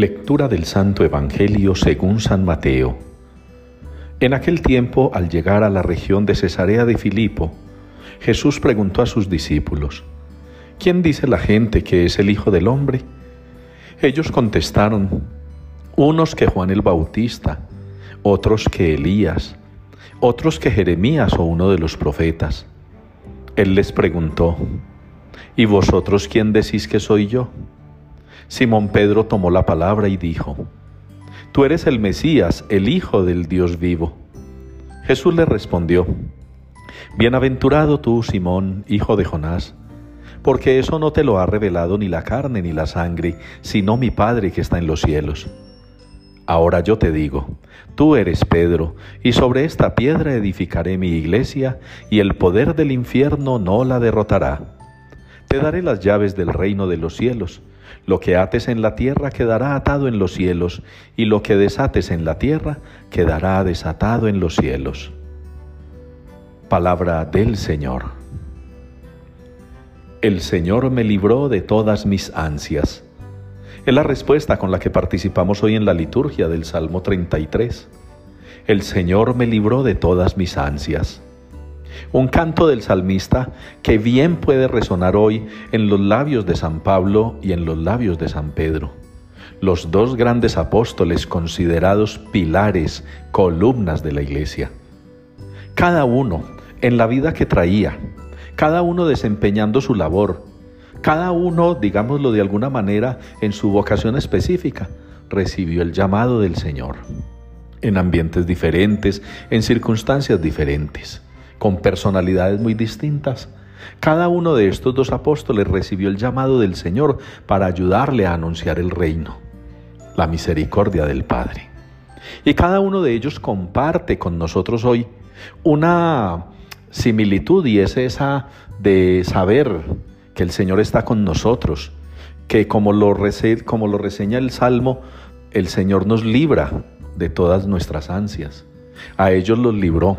Lectura del Santo Evangelio según San Mateo. En aquel tiempo, al llegar a la región de Cesarea de Filipo, Jesús preguntó a sus discípulos, ¿quién dice la gente que es el Hijo del Hombre? Ellos contestaron, unos que Juan el Bautista, otros que Elías, otros que Jeremías o uno de los profetas. Él les preguntó, ¿y vosotros quién decís que soy yo? Simón Pedro tomó la palabra y dijo, Tú eres el Mesías, el Hijo del Dios vivo. Jesús le respondió, Bienaventurado tú, Simón, hijo de Jonás, porque eso no te lo ha revelado ni la carne ni la sangre, sino mi Padre que está en los cielos. Ahora yo te digo, tú eres Pedro, y sobre esta piedra edificaré mi iglesia, y el poder del infierno no la derrotará. Te daré las llaves del reino de los cielos. Lo que ates en la tierra quedará atado en los cielos, y lo que desates en la tierra quedará desatado en los cielos. Palabra del Señor. El Señor me libró de todas mis ansias. Es la respuesta con la que participamos hoy en la liturgia del Salmo 33. El Señor me libró de todas mis ansias. Un canto del salmista que bien puede resonar hoy en los labios de San Pablo y en los labios de San Pedro, los dos grandes apóstoles considerados pilares, columnas de la iglesia. Cada uno en la vida que traía, cada uno desempeñando su labor, cada uno, digámoslo de alguna manera, en su vocación específica, recibió el llamado del Señor, en ambientes diferentes, en circunstancias diferentes con personalidades muy distintas. Cada uno de estos dos apóstoles recibió el llamado del Señor para ayudarle a anunciar el reino, la misericordia del Padre. Y cada uno de ellos comparte con nosotros hoy una similitud y es esa de saber que el Señor está con nosotros, que como lo, como lo reseña el Salmo, el Señor nos libra de todas nuestras ansias. A ellos los libró,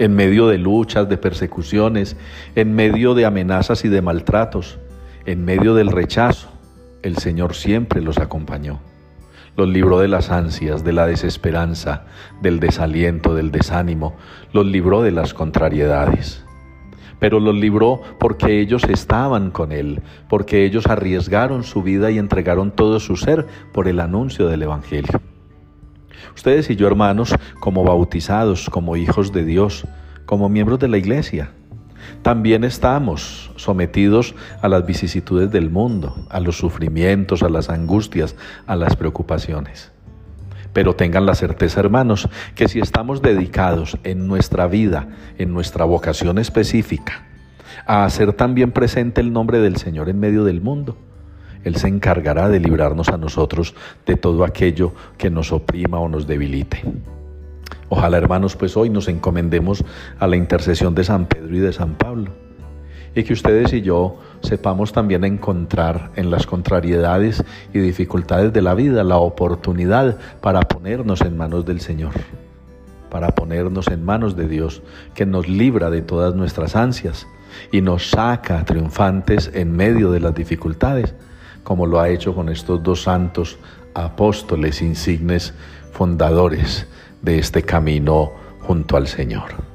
en medio de luchas, de persecuciones, en medio de amenazas y de maltratos, en medio del rechazo, el Señor siempre los acompañó. Los libró de las ansias, de la desesperanza, del desaliento, del desánimo, los libró de las contrariedades. Pero los libró porque ellos estaban con Él, porque ellos arriesgaron su vida y entregaron todo su ser por el anuncio del Evangelio. Ustedes y yo, hermanos, como bautizados, como hijos de Dios, como miembros de la iglesia, también estamos sometidos a las vicisitudes del mundo, a los sufrimientos, a las angustias, a las preocupaciones. Pero tengan la certeza, hermanos, que si estamos dedicados en nuestra vida, en nuestra vocación específica, a hacer también presente el nombre del Señor en medio del mundo, él se encargará de librarnos a nosotros de todo aquello que nos oprima o nos debilite. Ojalá hermanos, pues hoy nos encomendemos a la intercesión de San Pedro y de San Pablo. Y que ustedes y yo sepamos también encontrar en las contrariedades y dificultades de la vida la oportunidad para ponernos en manos del Señor, para ponernos en manos de Dios, que nos libra de todas nuestras ansias y nos saca triunfantes en medio de las dificultades como lo ha hecho con estos dos santos apóstoles insignes fundadores de este camino junto al Señor.